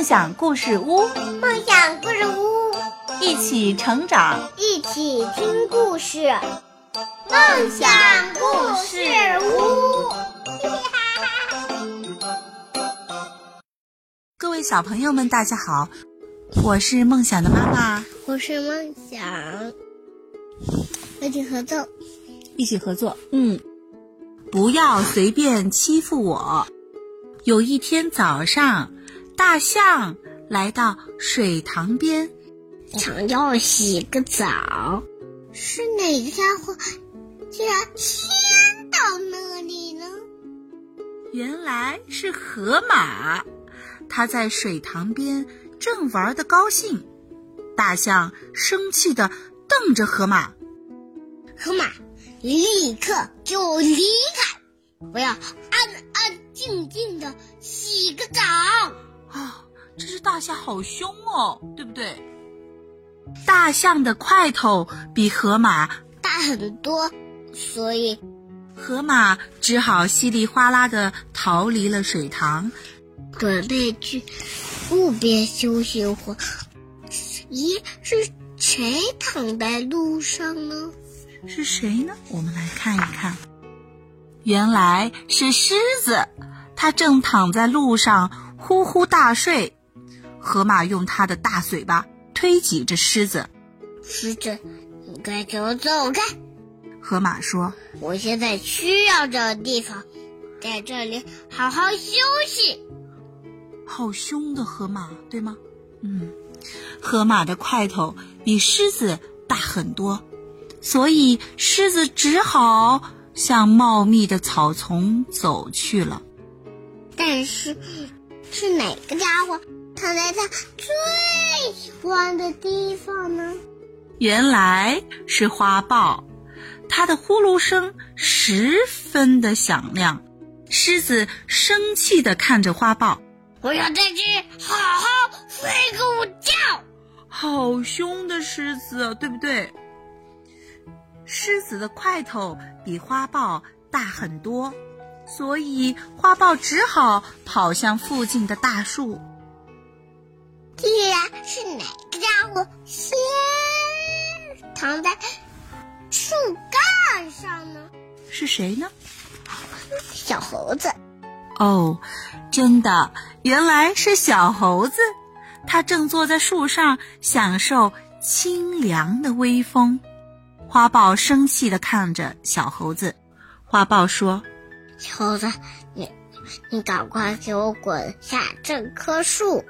梦想故事屋，梦想故事屋，一起成长，一起听故事。梦想故事屋，各位小朋友们，大家好，我是梦想的妈妈，我是梦想，一起合作，一起合作，嗯，不要随便欺负我。有一天早上，大象来到水塘边，想要洗个澡。是哪个家伙竟然先到那里呢？原来是河马，它在水塘边正玩的高兴。大象生气的瞪着河马：“河马，立刻就离开！我要安安。”静静的洗个澡大象好凶哦，对不对？大象的块头比河马大很多，所以河马只好稀里哗啦的逃离了水塘，准备去路边休息会。咦，是谁躺在路上呢？是谁呢？我们来看一看，原来是狮子。它正躺在路上呼呼大睡，河马用它的大嘴巴推挤着狮子。狮子，你快给我走开！河马说：“我现在需要这个地方，在这里好好休息。”好凶的河马，对吗？嗯，河马的块头比狮子大很多，所以狮子只好向茂密的草丛走去了。但是，是哪个家伙躺在他最喜欢的地方呢？原来是花豹，它的呼噜声十分的响亮。狮子生气的看着花豹：“我要在这好好睡个午觉。”好凶的狮子，对不对？狮子的块头比花豹大很多。所以花豹只好跑向附近的大树。既然是哪个家伙先躺在树干上呢？是谁呢？小猴子。哦，真的，原来是小猴子。它正坐在树上享受清凉的微风。花豹生气的看着小猴子。花豹说。猴子，你你赶快给我滚下这棵树！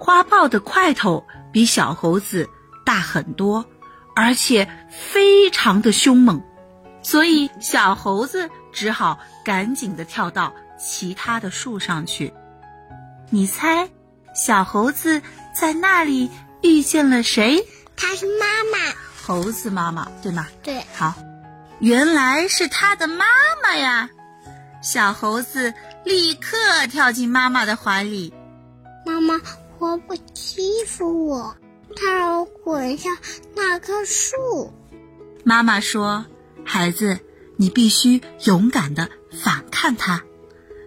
花豹的块头比小猴子大很多，而且非常的凶猛，所以小猴子只好赶紧的跳到其他的树上去。你猜，小猴子在那里遇见了谁？他是妈妈，猴子妈妈，对吗？对，好。原来是它的妈妈呀！小猴子立刻跳进妈妈的怀里。妈妈，我不欺负我，他让我滚下那棵树。妈妈说：“孩子，你必须勇敢的反抗他。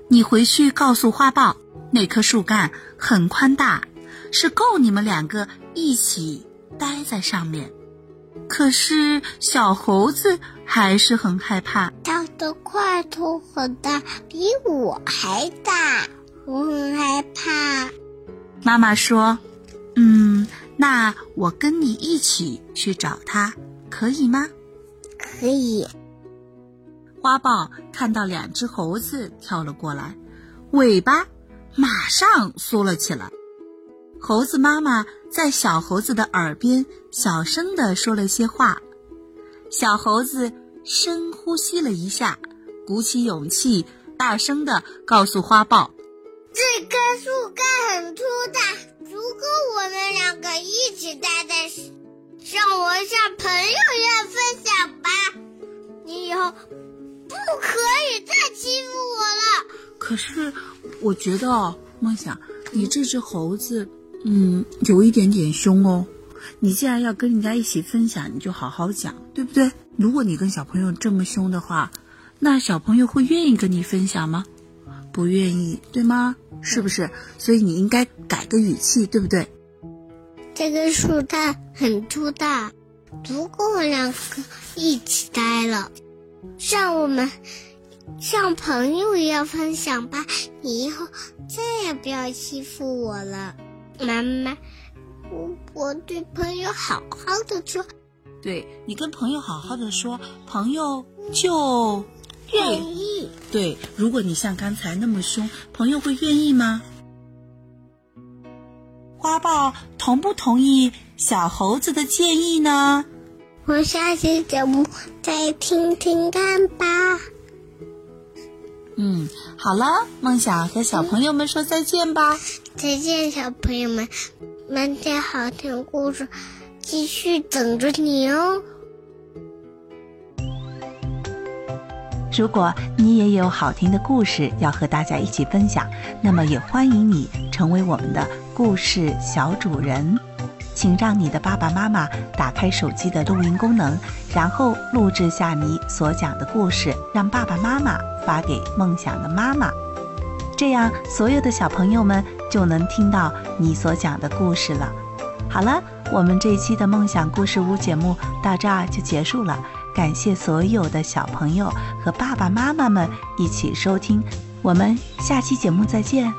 你回去告诉花豹，那棵树干很宽大，是够你们两个一起待在上面。”可是小猴子还是很害怕，它的块头很大，比我还大，我很害怕。妈妈说：“嗯，那我跟你一起去找他，可以吗？”可以。花豹看到两只猴子跳了过来，尾巴马上缩了起来。猴子妈妈在小猴子的耳边小声地说了些话，小猴子深呼吸了一下，鼓起勇气，大声地告诉花豹：“这棵树干很粗大，足够我们两个一起待在让我像朋友一样分享吧。你以后不可以再欺负我了。”可是，我觉得哦，梦想，你这只猴子。嗯，有一点点凶哦。你既然要跟人家一起分享，你就好好讲，对不对？如果你跟小朋友这么凶的话，那小朋友会愿意跟你分享吗？不愿意，对吗？是不是？所以你应该改个语气，对不对？这个树它很粗大，足够我两个一起待了。让我们像朋友一样分享吧。你以后再也不要欺负我了，妈妈。我我对朋友好好的说，对你跟朋友好好的说，朋友就愿意。对，如果你像刚才那么凶，朋友会愿意吗？花豹同不同意小猴子的建议呢？我下期节目再听听看吧。嗯，好了，梦想和小朋友们说再见吧。再见，小朋友们，明天好听故事继续等着你哦。如果你也有好听的故事要和大家一起分享，那么也欢迎你成为我们的故事小主人。请让你的爸爸妈妈打开手机的录音功能，然后录制下你所讲的故事，让爸爸妈妈发给梦想的妈妈。这样，所有的小朋友们就能听到你所讲的故事了。好了，我们这一期的梦想故事屋节目到这儿就结束了。感谢所有的小朋友和爸爸妈妈们一起收听，我们下期节目再见。